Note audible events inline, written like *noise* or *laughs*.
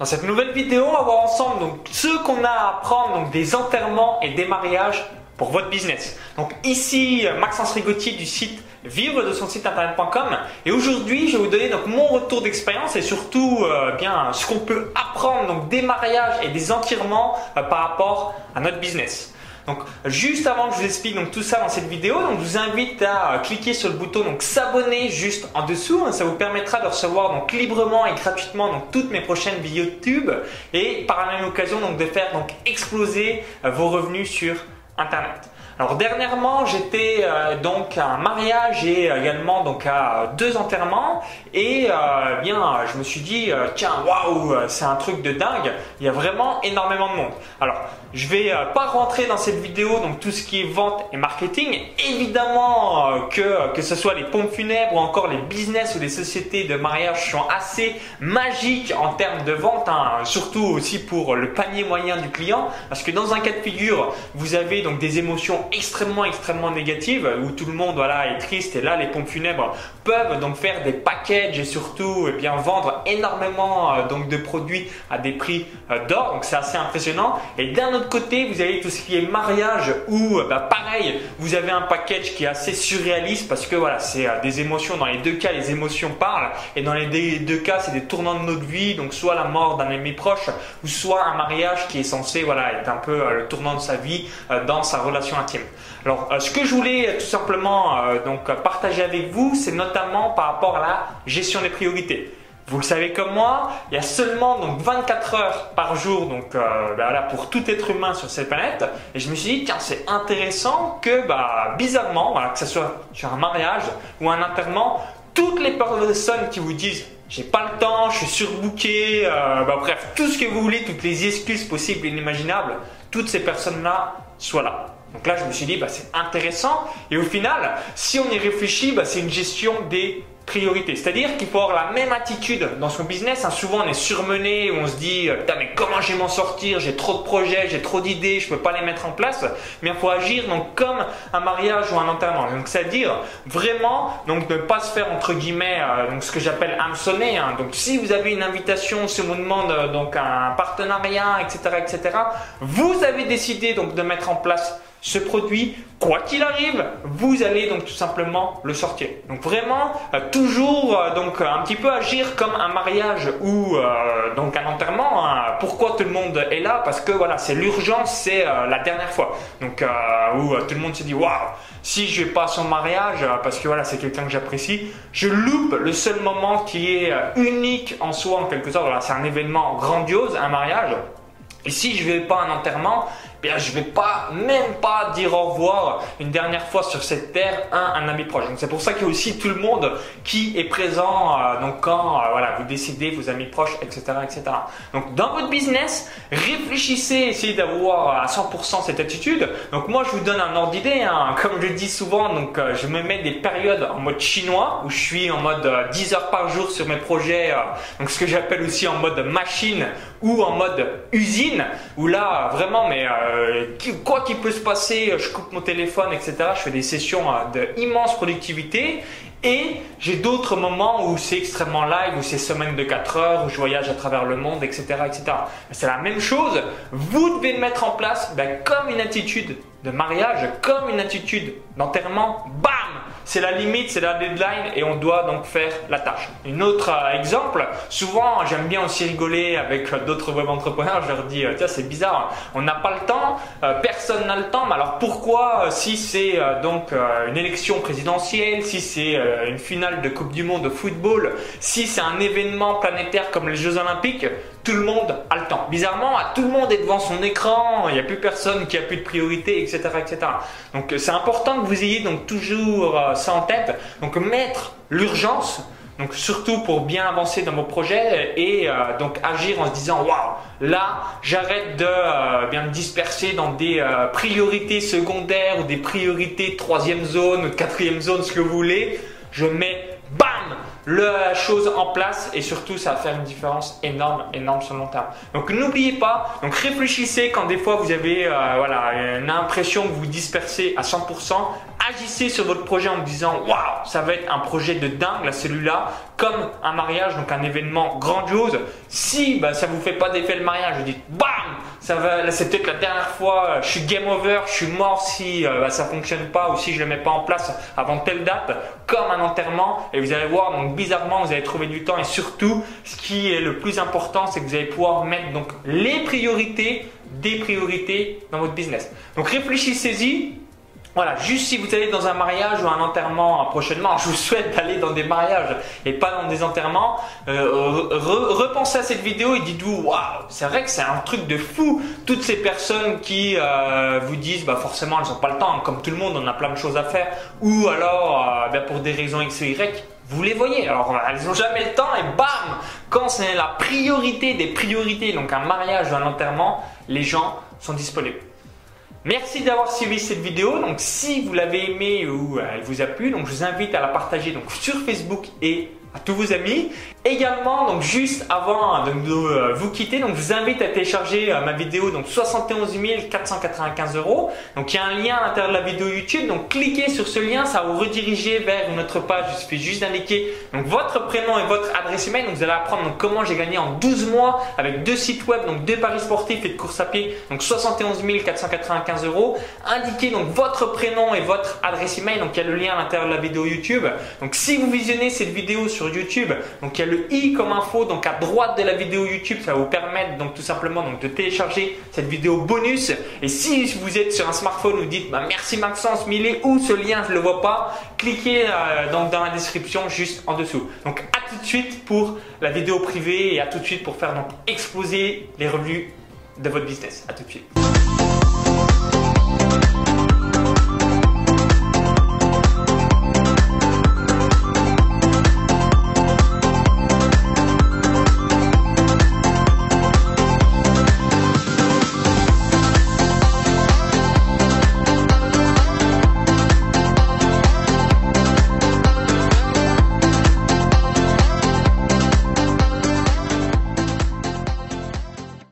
Dans cette nouvelle vidéo, on va voir ensemble donc ce qu'on a à apprendre donc des enterrements et des mariages pour votre business. Donc ici Maxence Rigotier du site vivre de son site internet.com et aujourd'hui je vais vous donner donc mon retour d'expérience et surtout euh, bien ce qu'on peut apprendre donc des mariages et des enterrements euh, par rapport à notre business. Donc juste avant que je vous explique donc tout ça dans cette vidéo, donc je vous invite à euh, cliquer sur le bouton donc s'abonner juste en dessous. Ça vous permettra de recevoir donc librement et gratuitement donc toutes mes prochaines vidéos YouTube et par la même occasion donc de faire donc exploser euh, vos revenus sur internet. Alors dernièrement, j'étais euh, donc à un mariage et également donc à deux enterrements et bien je me suis dit tiens waouh c'est un truc de dingue. Il y a vraiment énormément de monde. Alors je vais euh, pas rentrer dans cette vidéo donc tout ce qui est vente et marketing. Évidemment euh, que que ce soit les pompes funèbres ou encore les business ou les sociétés de mariage sont assez magiques en termes de vente, hein, surtout aussi pour le panier moyen du client, parce que dans un cas de figure, vous avez donc des émotions extrêmement extrêmement négatives où tout le monde voilà est triste et là les pompes funèbres peuvent donc faire des packages et surtout eh bien vendre énormément euh, de produits à des prix d'or. Donc c'est assez impressionnant. Et d'un côté, vous avez tout ce qui est mariage où, bah, pareil, vous avez un package qui est assez surréaliste parce que voilà, c'est euh, des émotions. Dans les deux cas, les émotions parlent et dans les deux cas, c'est des tournants de notre vie. Donc, soit la mort d'un ami proche ou soit un mariage qui est censé, voilà, être un peu euh, le tournant de sa vie euh, dans sa relation intime. Alors, ce que je voulais tout simplement donc partager avec vous, c'est notamment par rapport à la gestion des priorités. Vous le savez comme moi, il y a seulement donc 24 heures par jour donc euh, voilà, pour tout être humain sur cette planète. Et je me suis dit tiens c'est intéressant que bah, bizarrement, que ce soit sur un mariage ou un enterrement, toutes les personnes qui vous disent j'ai pas le temps, je suis surbooké, euh, bah, bref tout ce que vous voulez, toutes les excuses possibles et inimaginables, toutes ces personnes-là soient là. Donc là, je me suis dit, bah, c'est intéressant. Et au final, si on y réfléchit, bah, c'est une gestion des C'est-à-dire qu'il faut avoir la même attitude dans son business. Hein, souvent, on est surmené, on se dit euh, Putain, mais comment je vais m'en sortir? J'ai trop de projets, j'ai trop d'idées, je peux pas les mettre en place. Mais il faut agir donc comme un mariage ou un enterrement. Donc, c'est-à-dire vraiment donc ne pas se faire entre guillemets euh, donc ce que j'appelle hameçonner. Hein. Donc, si vous avez une invitation, si on vous demande euh, donc un partenariat, etc., etc., vous avez décidé donc de mettre en place ce produit, quoi qu'il arrive, vous allez donc tout simplement le sortir. Donc vraiment, euh, toujours euh, donc un petit peu agir comme un mariage ou euh, donc un enterrement. Hein. Pourquoi tout le monde est là? Parce que voilà, c'est l'urgence, c'est la dernière fois. Donc où tout le monde se dit waouh, si je vais pas à son mariage parce que voilà, c'est quelqu'un que j'apprécie, je loupe le seul moment qui est unique en soi en quelque sorte. Voilà, c'est un événement grandiose, un mariage. Et si je vais pas à un enterrement, bien je vais pas, même pas dire au revoir une dernière fois sur cette terre à un, ami proche. Donc c'est pour ça qu'il y a aussi tout le monde qui est présent euh, donc quand euh, voilà, vous décidez vos amis proches, etc., etc. Donc dans votre business, réfléchissez, essayez d'avoir à 100% cette attitude. Donc moi je vous donne un ordre d'idée, hein. comme je dis souvent, donc euh, je me mets des périodes en mode chinois où je suis en mode 10 heures par jour sur mes projets, donc ce que j'appelle aussi en mode machine ou en mode usine où là vraiment mais euh, quoi qu'il peut se passer, je coupe mon téléphone, etc. Je fais des sessions d'immense immense productivité. Et j'ai d'autres moments où c'est extrêmement live, où c'est semaine de 4 heures, où je voyage à travers le monde, etc. etc. C'est la même chose. Vous devez mettre en place ben, comme une attitude de mariage, comme une attitude d'enterrement. Bam c'est la limite, c'est la deadline et on doit donc faire la tâche. Un autre euh, exemple, souvent j'aime bien aussi rigoler avec euh, d'autres web entrepreneurs, je leur dis tiens c'est bizarre, on n'a pas le temps, euh, personne n'a le temps, mais alors pourquoi si c'est donc une élection présidentielle, si c'est une finale de Coupe du Monde de football, si c'est un événement planétaire comme les Jeux Olympiques, tout le monde a le temps. Bizarrement, tout le monde est devant son écran, il n'y a plus personne qui a plus de priorité, etc. etc. Donc c'est important que vous ayez donc toujours euh, ça en tête. Donc mettre l'urgence, donc surtout pour bien avancer dans vos projets et euh, donc agir en se disant waouh, là j'arrête de euh, bien me disperser dans des priorités secondaires ou des priorités troisième zone quatrième zone, ce que vous voulez. Je mets la chose en place et surtout ça va faire une différence énorme, énorme sur le long terme. Donc n'oubliez pas, donc réfléchissez quand des fois vous avez euh, voilà, une impression que vous dispersez à 100%, agissez sur votre projet en disant waouh, ça va être un projet de dingue, là, celui-là, comme un mariage, donc un événement grandiose. Si bah, ça vous fait pas d'effet le mariage, vous dites bam, ça va, c'est peut-être la dernière fois, je suis game over, je suis mort si euh, bah, ça fonctionne pas ou si je le mets pas en place avant telle date, comme un enterrement. Et vous allez voir, donc bizarrement, vous allez trouver du temps et surtout, ce qui est le plus important, c'est que vous allez pouvoir mettre donc les priorités des priorités dans votre business. Donc réfléchissez-y, voilà, juste si vous allez dans un mariage ou un enterrement prochainement, *laughs* je vous souhaite d'aller dans des mariages et pas dans des enterrements, euh, repensez à cette vidéo et dites-vous, waouh, c'est vrai que c'est un truc de fou. Toutes ces personnes qui euh, vous disent, bah forcément, elles n'ont pas le temps, comme tout le monde, on a plein de choses à faire, ou alors, euh, ben, pour des raisons X ou Y, vous les voyez. Alors, elles n'ont jamais le temps et bam, quand c'est la priorité des priorités, donc un mariage ou un enterrement, les gens sont disponibles. Merci d'avoir suivi cette vidéo. Donc, si vous l'avez aimé ou elle vous a plu, donc je vous invite à la partager sur Facebook et à tous vos amis. Également, donc juste avant de, euh, vous quitter, donc je vous invite à télécharger euh, ma vidéo donc 71 495 euros. Donc il y a un lien à l'intérieur de la vidéo YouTube. Donc cliquez sur ce lien, ça vous rediriger vers notre page. Il suffit juste d'indiquer donc votre prénom et votre adresse email. Donc vous allez apprendre comment j'ai gagné en 12 mois avec deux sites web, donc deux paris sportifs et de course à pied. Donc 71 495 euros. Indiquez donc votre prénom et votre adresse email. Donc il y a le lien à l'intérieur de la vidéo YouTube. Donc si vous visionnez cette vidéo YouTube, donc il y a le i comme info, donc à droite de la vidéo YouTube, ça va vous permettre donc tout simplement donc de télécharger cette vidéo bonus. Et si vous êtes sur un smartphone, vous dites bah, merci Maxence, mais il où ce lien? Je le vois pas. Cliquez euh, donc dans la description juste en dessous. Donc à tout de suite pour la vidéo privée et à tout de suite pour faire donc exploser les revenus de votre business. À tout de suite.